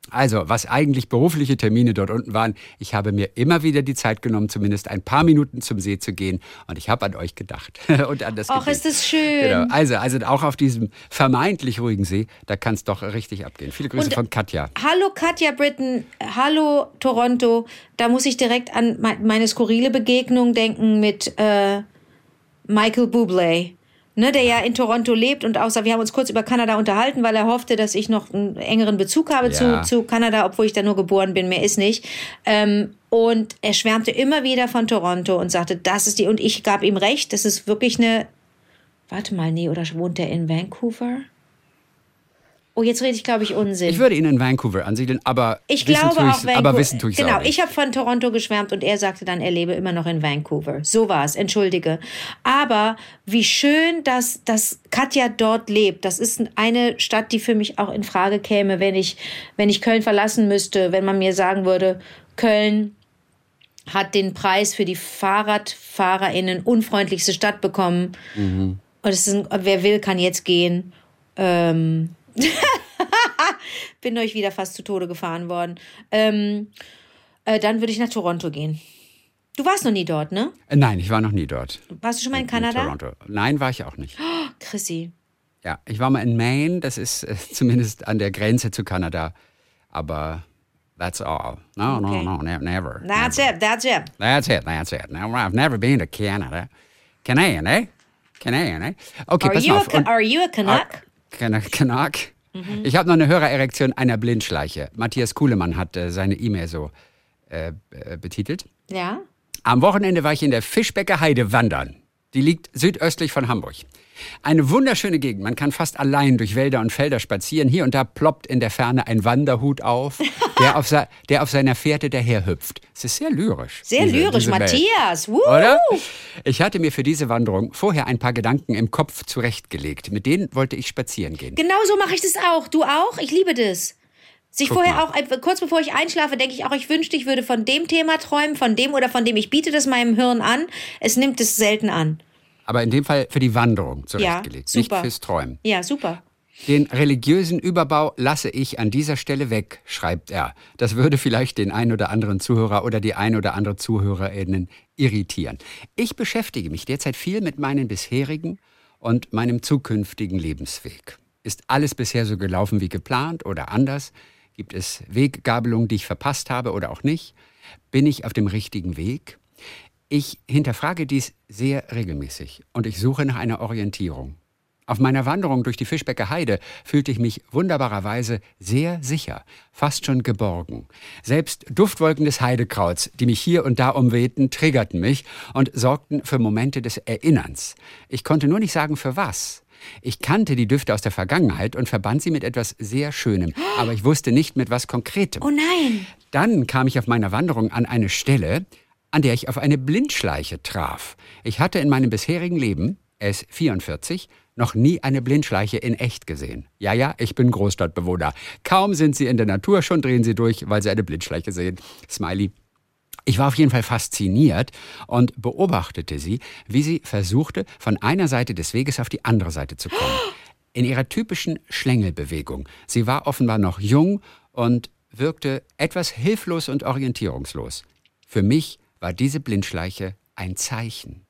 Also, was eigentlich berufliche Termine dort unten waren, ich habe mir immer wieder die Zeit genommen, zumindest ein paar Minuten zum See zu gehen. Und ich habe an euch gedacht und an das Ach, ist das schön. Genau. Also, also auch auf diesem vermeintlich ruhigen See, da kann es doch richtig abgehen. Viele Grüße und, von Katja. Hallo Katja Britton, hallo Toronto. Da muss ich direkt an meine skurrile Begegnung denken mit äh, Michael Bublé ne, der ja in Toronto lebt und außer wir haben uns kurz über Kanada unterhalten, weil er hoffte, dass ich noch einen engeren Bezug habe ja. zu, zu Kanada, obwohl ich da nur geboren bin, mehr ist nicht. Ähm, und er schwärmte immer wieder von Toronto und sagte, das ist die, und ich gab ihm recht, das ist wirklich eine, warte mal, nee, oder wohnt er in Vancouver? Oh, jetzt rede ich, glaube ich, Unsinn. Ich würde ihn in Vancouver ansiedeln, aber ich wissen glaube tue auch aber wissen tue ich Genau, ich habe von Toronto geschwärmt und er sagte dann, er lebe immer noch in Vancouver. So war es, entschuldige. Aber wie schön, dass, dass Katja dort lebt. Das ist eine Stadt, die für mich auch in Frage käme, wenn ich, wenn ich Köln verlassen müsste, wenn man mir sagen würde, Köln hat den Preis für die FahrradfahrerInnen unfreundlichste Stadt bekommen. Mhm. Und es ist, wer will, kann jetzt gehen. Ähm, Bin euch wieder fast zu Tode gefahren worden. Ähm, äh, dann würde ich nach Toronto gehen. Du warst noch nie dort, ne? Äh, nein, ich war noch nie dort. Warst du schon mal in, in Kanada? Toronto. Nein, war ich auch nicht. Oh, Chrissy. Ja, ich war mal in Maine, das ist äh, zumindest an der Grenze zu Kanada. Aber that's all. No, okay. no, no, ne never. That's never. it, that's it. That's it, that's it. No, I've never been to Canada. Canadian, eh? Canadian, eh? Okay, are pass you auf. A, are you a Canuck? Canuck? Mhm. Ich habe noch eine Hörererektion einer Blindschleiche. Matthias Kuhlemann hat äh, seine E-Mail so äh, äh, betitelt. Ja. Am Wochenende war ich in der Fischbecker Heide wandern. Die liegt südöstlich von Hamburg. Eine wunderschöne Gegend. Man kann fast allein durch Wälder und Felder spazieren. Hier und da ploppt in der Ferne ein Wanderhut auf, der auf, der auf seiner Fährte daherhüpft. Es ist sehr lyrisch. Sehr diese, lyrisch, diese Matthias. Woo. Oder? Ich hatte mir für diese Wanderung vorher ein paar Gedanken im Kopf zurechtgelegt. Mit denen wollte ich spazieren gehen. Genau so mache ich das auch. Du auch? Ich liebe das. Sich Guck vorher mal. auch, kurz bevor ich einschlafe, denke ich auch, ich wünschte, ich würde von dem Thema träumen, von dem oder von dem ich biete das meinem Hirn an. Es nimmt es selten an. Aber in dem Fall für die Wanderung zurechtgelegt, ja, nicht fürs Träumen. Ja, super. Den religiösen Überbau lasse ich an dieser Stelle weg, schreibt er. Das würde vielleicht den einen oder anderen Zuhörer oder die ein oder andere Zuhörerinnen irritieren. Ich beschäftige mich derzeit viel mit meinen bisherigen und meinem zukünftigen Lebensweg. Ist alles bisher so gelaufen wie geplant oder anders? Gibt es Weggabelungen, die ich verpasst habe oder auch nicht? Bin ich auf dem richtigen Weg? Ich hinterfrage dies sehr regelmäßig und ich suche nach einer Orientierung. Auf meiner Wanderung durch die Fischbecker Heide fühlte ich mich wunderbarerweise sehr sicher, fast schon geborgen. Selbst Duftwolken des Heidekrauts, die mich hier und da umwehten, triggerten mich und sorgten für Momente des Erinnerns. Ich konnte nur nicht sagen, für was. Ich kannte die Düfte aus der Vergangenheit und verband sie mit etwas sehr Schönem, aber ich wusste nicht mit was Konkretem. Oh nein! Dann kam ich auf meiner Wanderung an eine Stelle, an der ich auf eine Blindschleiche traf. Ich hatte in meinem bisherigen Leben, S44, noch nie eine Blindschleiche in echt gesehen. Ja, ja, ich bin Großstadtbewohner. Kaum sind sie in der Natur, schon drehen sie durch, weil sie eine Blindschleiche sehen. Smiley. Ich war auf jeden Fall fasziniert und beobachtete sie, wie sie versuchte, von einer Seite des Weges auf die andere Seite zu kommen. In ihrer typischen Schlängelbewegung. Sie war offenbar noch jung und wirkte etwas hilflos und orientierungslos. Für mich war diese Blindschleiche ein Zeichen.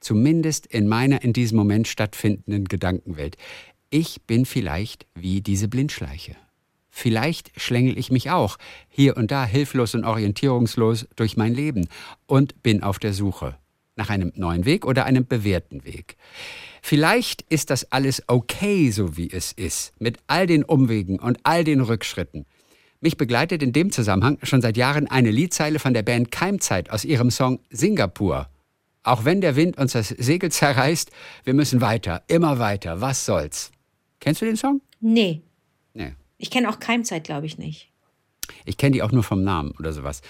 Zumindest in meiner in diesem Moment stattfindenden Gedankenwelt. Ich bin vielleicht wie diese Blindschleiche. Vielleicht schlängel ich mich auch hier und da hilflos und orientierungslos durch mein Leben und bin auf der Suche nach einem neuen Weg oder einem bewährten Weg. Vielleicht ist das alles okay, so wie es ist, mit all den Umwegen und all den Rückschritten. Mich begleitet in dem Zusammenhang schon seit Jahren eine Liedzeile von der Band Keimzeit aus ihrem Song Singapur. Auch wenn der Wind uns das Segel zerreißt, wir müssen weiter, immer weiter, was soll's. Kennst du den Song? Nee. Nee. Ich kenne auch Keimzeit, glaube ich nicht. Ich kenne die auch nur vom Namen oder sowas.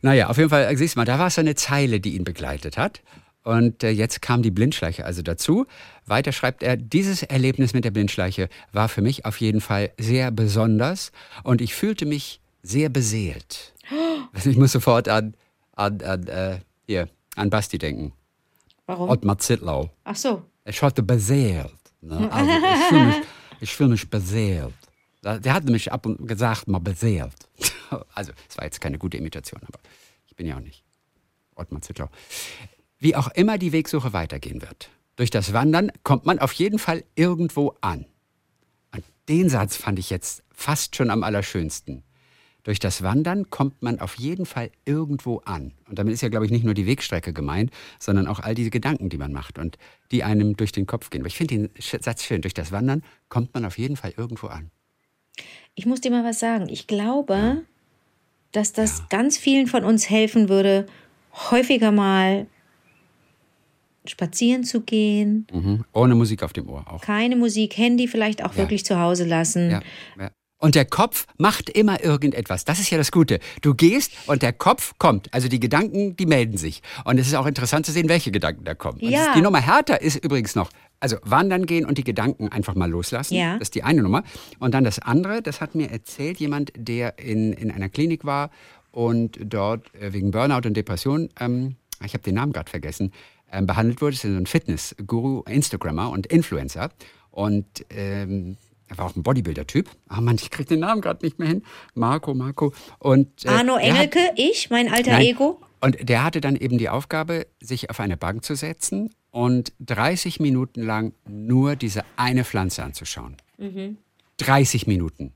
Naja, auf jeden Fall, siehst du mal, da war es so eine Zeile, die ihn begleitet hat. Und äh, jetzt kam die Blindschleiche also dazu. Weiter schreibt er, dieses Erlebnis mit der Blindschleiche war für mich auf jeden Fall sehr besonders und ich fühlte mich sehr beseelt. Ich muss sofort an, an, an, äh, hier, an Basti denken. Warum? Ottmar Zittlau. Ach so. Ich hatte beseelt. Ne? Also ich fühle mich, fühl mich beseelt. Der hat nämlich ab und gesagt, mal beseelt. Also, es war jetzt keine gute Imitation, aber ich bin ja auch nicht Ottmar Zittlau. Wie auch immer die Wegsuche weitergehen wird, durch das Wandern kommt man auf jeden Fall irgendwo an. Und den Satz fand ich jetzt fast schon am allerschönsten. Durch das Wandern kommt man auf jeden Fall irgendwo an. Und damit ist ja, glaube ich, nicht nur die Wegstrecke gemeint, sondern auch all diese Gedanken, die man macht und die einem durch den Kopf gehen. Aber ich finde den Satz schön. Durch das Wandern kommt man auf jeden Fall irgendwo an. Ich muss dir mal was sagen. Ich glaube, ja. dass das ja. ganz vielen von uns helfen würde, häufiger mal spazieren zu gehen. Mhm. Ohne Musik auf dem Ohr auch. Keine Musik, Handy vielleicht auch ja. wirklich zu Hause lassen. Ja. ja. Und der Kopf macht immer irgendetwas. Das ist ja das Gute. Du gehst und der Kopf kommt. Also die Gedanken, die melden sich. Und es ist auch interessant zu sehen, welche Gedanken da kommen. Ja. die Nummer härter ist übrigens noch, also wandern gehen und die Gedanken einfach mal loslassen. Ja. Das ist die eine Nummer. Und dann das andere, das hat mir erzählt jemand, der in, in einer Klinik war und dort äh, wegen Burnout und Depression, ähm, ich habe den Namen gerade vergessen, behandelt wurde. Das ist ein Fitness-Guru, Instagrammer und Influencer. Und ähm, er war auch ein Bodybuilder-Typ. Ah Mann, ich kriege den Namen gerade nicht mehr hin. Marco, Marco. Und, äh, Arno Engelke, hat, ich, mein alter nein, Ego. Und der hatte dann eben die Aufgabe, sich auf eine Bank zu setzen und 30 Minuten lang nur diese eine Pflanze anzuschauen. Mhm. 30 Minuten.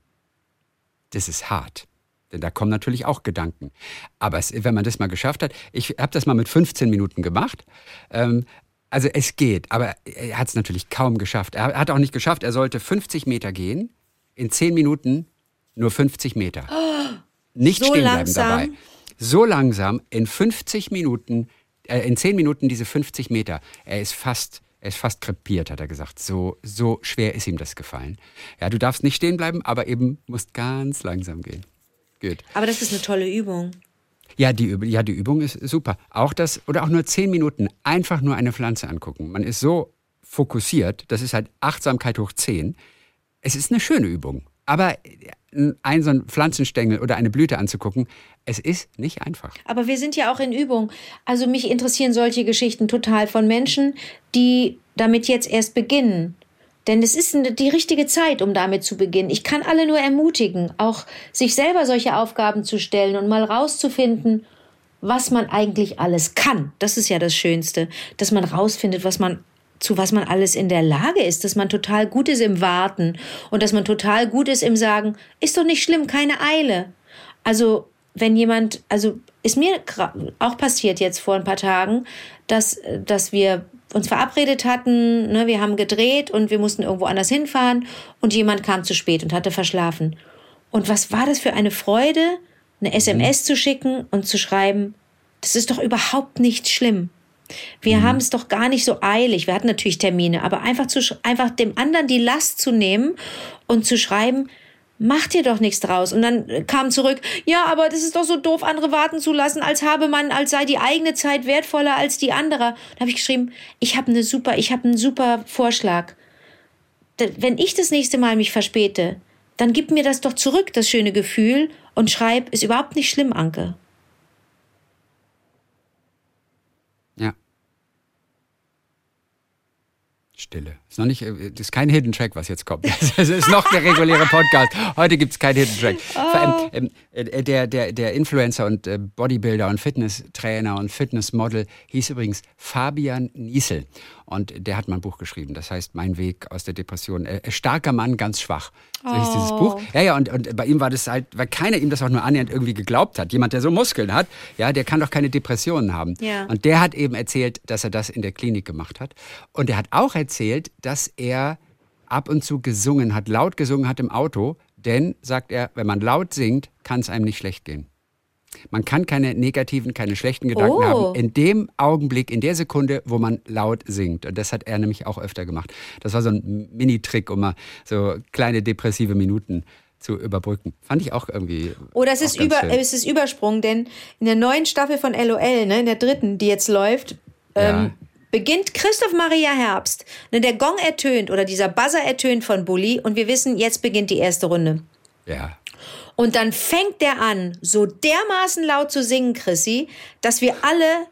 Das ist hart. Denn da kommen natürlich auch Gedanken. Aber es, wenn man das mal geschafft hat, ich habe das mal mit 15 Minuten gemacht. Ähm, also es geht, aber er hat es natürlich kaum geschafft. Er hat auch nicht geschafft, er sollte 50 Meter gehen, in 10 Minuten nur 50 Meter. Oh, nicht so stehen bleiben dabei. so langsam in 50 Minuten, äh, in 10 Minuten diese 50 Meter. Er ist fast, er ist fast krepiert, hat er gesagt. So, so schwer ist ihm das gefallen. Ja, du darfst nicht stehen bleiben, aber eben musst ganz langsam gehen. Gut. Aber das ist eine tolle Übung. Ja die, ja, die Übung ist super. Auch das, oder auch nur 10 Minuten, einfach nur eine Pflanze angucken. Man ist so fokussiert, das ist halt Achtsamkeit hoch 10. Es ist eine schöne Übung. Aber ein so ein Pflanzenstängel oder eine Blüte anzugucken, es ist nicht einfach. Aber wir sind ja auch in Übung. Also mich interessieren solche Geschichten total von Menschen, die damit jetzt erst beginnen. Denn es ist die richtige Zeit, um damit zu beginnen. Ich kann alle nur ermutigen, auch sich selber solche Aufgaben zu stellen und mal rauszufinden, was man eigentlich alles kann. Das ist ja das Schönste, dass man rausfindet, was man zu was man alles in der Lage ist, dass man total gut ist im Warten und dass man total gut ist im Sagen, ist doch nicht schlimm, keine Eile. Also, wenn jemand, also ist mir auch passiert jetzt vor ein paar Tagen, dass, dass wir uns verabredet hatten, ne, wir haben gedreht und wir mussten irgendwo anders hinfahren und jemand kam zu spät und hatte verschlafen. Und was war das für eine Freude, eine SMS mhm. zu schicken und zu schreiben, das ist doch überhaupt nicht schlimm. Wir mhm. haben es doch gar nicht so eilig. Wir hatten natürlich Termine, aber einfach zu einfach dem anderen die Last zu nehmen und zu schreiben, mach dir doch nichts draus. Und dann kam zurück, ja, aber das ist doch so doof, andere warten zu lassen, als habe man, als sei die eigene Zeit wertvoller als die andere. Da habe ich geschrieben, ich habe eine super, ich habe einen super Vorschlag. Wenn ich das nächste Mal mich verspäte, dann gib mir das doch zurück, das schöne Gefühl, und schreib, ist überhaupt nicht schlimm, Anke. Stille. Ist noch nicht, äh, das ist kein Hidden Track, was jetzt kommt. Es ist noch der reguläre Podcast. Heute gibt es keinen Hidden Track. Oh. Ähm, äh, der, der, der Influencer und äh, Bodybuilder und Fitnesstrainer und Fitnessmodel hieß übrigens Fabian Niesel. Und der hat mal ein Buch geschrieben, das heißt Mein Weg aus der Depression. Äh, starker Mann, ganz schwach. So hieß dieses Buch. Oh. Ja, ja, und, und bei ihm war das halt, weil keiner ihm das auch nur annähernd irgendwie geglaubt hat. Jemand, der so Muskeln hat, ja, der kann doch keine Depressionen haben. Ja. Und der hat eben erzählt, dass er das in der Klinik gemacht hat. Und er hat auch erzählt, dass er ab und zu gesungen hat, laut gesungen hat im Auto. Denn, sagt er, wenn man laut singt, kann es einem nicht schlecht gehen. Man kann keine negativen, keine schlechten Gedanken oh. haben. In dem Augenblick, in der Sekunde, wo man laut singt. Und das hat er nämlich auch öfter gemacht. Das war so ein Mini-Trick, um mal so kleine depressive Minuten zu überbrücken. Fand ich auch irgendwie. Oder es ist, über, es ist Übersprung, denn in der neuen Staffel von LOL, ne, in der dritten, die jetzt läuft, ja. ähm, beginnt Christoph Maria Herbst. Ne, der Gong ertönt oder dieser Buzzer ertönt von Bully und wir wissen, jetzt beginnt die erste Runde. Ja. Und dann fängt der an, so dermaßen laut zu singen, Chrissy, dass wir alle,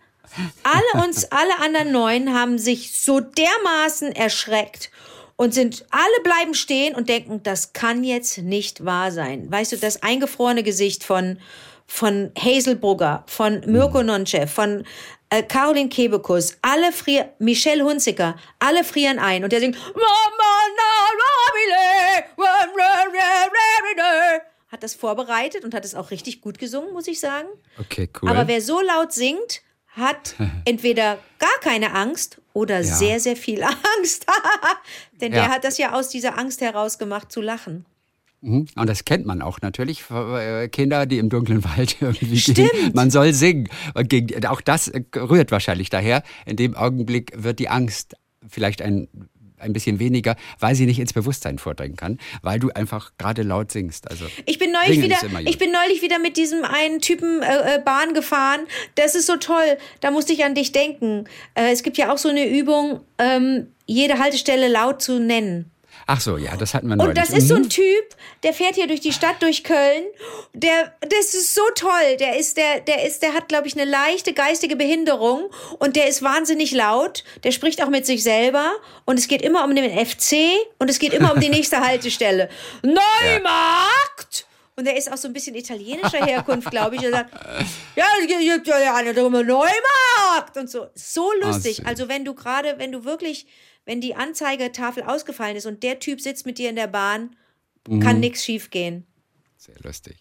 alle uns, alle anderen Neun haben sich so dermaßen erschreckt und sind, alle bleiben stehen und denken, das kann jetzt nicht wahr sein. Weißt du, das eingefrorene Gesicht von, von Hazel Brugger, von Mirko Nonchev, von äh, Caroline Kebekus, alle frieren, Michelle Hunziker, alle frieren ein und der singt Mama, na, hat das vorbereitet und hat es auch richtig gut gesungen, muss ich sagen. Okay, cool. Aber wer so laut singt, hat entweder gar keine Angst oder ja. sehr, sehr viel Angst. Denn ja. der hat das ja aus dieser Angst heraus gemacht zu lachen. Mhm. Und das kennt man auch natürlich, äh, Kinder, die im dunklen Wald irgendwie Stimmt. gehen. Man soll singen. Und auch das rührt wahrscheinlich daher. In dem Augenblick wird die Angst vielleicht ein ein bisschen weniger, weil sie nicht ins Bewusstsein vordringen kann, weil du einfach gerade laut singst. Also ich bin neulich wieder, ich bin neulich wieder mit diesem einen Typen äh, äh, Bahn gefahren. Das ist so toll. Da musste ich an dich denken. Äh, es gibt ja auch so eine Übung, ähm, jede Haltestelle laut zu nennen. Ach so, ja, das hatten wir neulich. Und das ist so ein mhm. Typ, der fährt hier durch die Stadt, durch Köln. Der, das ist so toll. Der ist, der, der ist, der hat, glaube ich, eine leichte geistige Behinderung und der ist wahnsinnig laut. Der spricht auch mit sich selber und es geht immer um den FC und es geht immer um die nächste Haltestelle. Neumarkt! Und er ist auch so ein bisschen italienischer Herkunft, glaube ich. Er sagt, ja, es gibt ja eine Neumarkt und so. So lustig. Also wenn du gerade, wenn du wirklich wenn die Anzeigetafel ausgefallen ist und der Typ sitzt mit dir in der Bahn, mhm. kann nichts schiefgehen. Sehr lustig.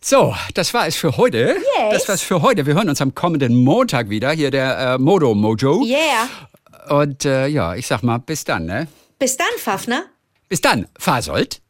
So, das war es für heute. Yes. Das war es für heute. Wir hören uns am kommenden Montag wieder. Hier der äh, Modo Mojo. Yeah. Und äh, ja, ich sag mal, bis dann, ne? Bis dann, Fafner. Bis dann, Fasold.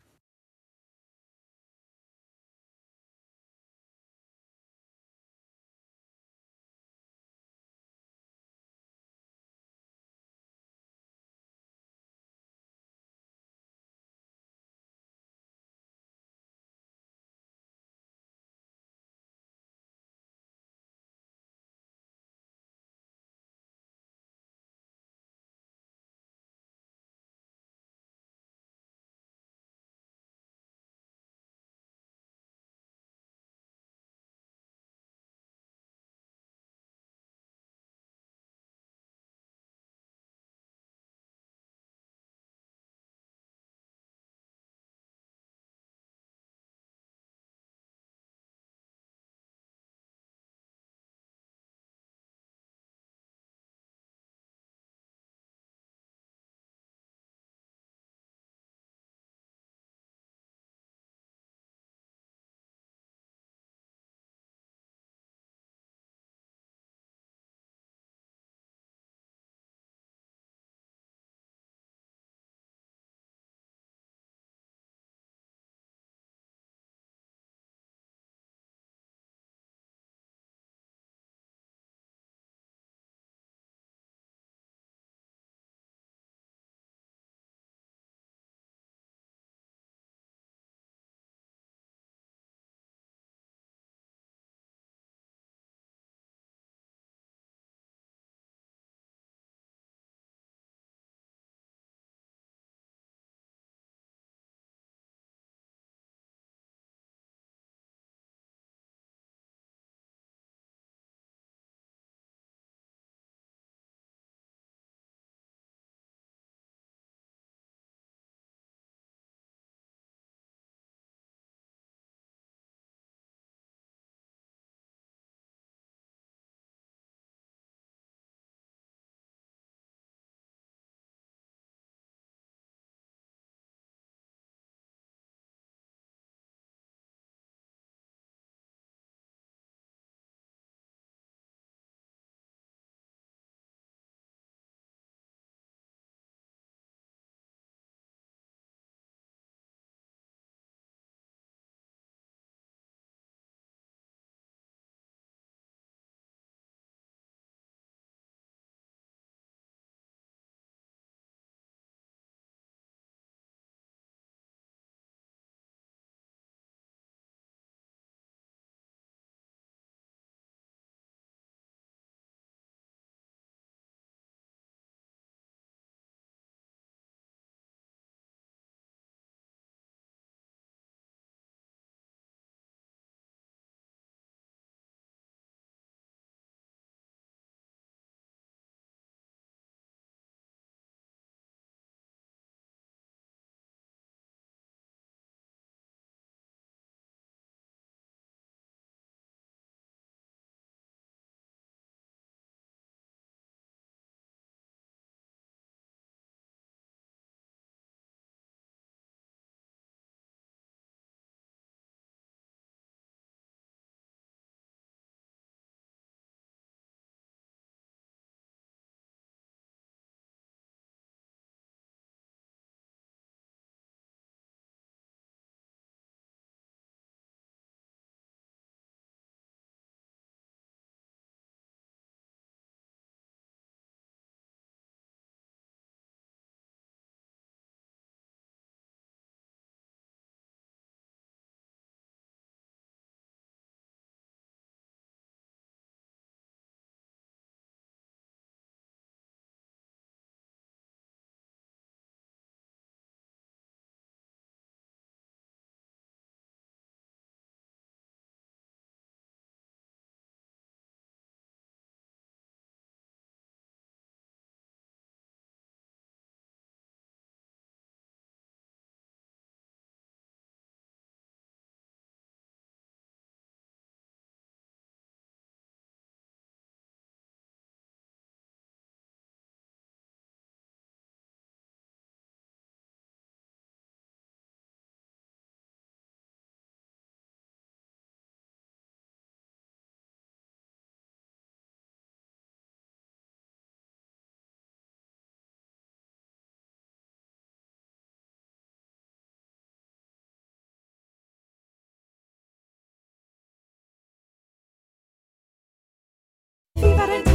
fever better.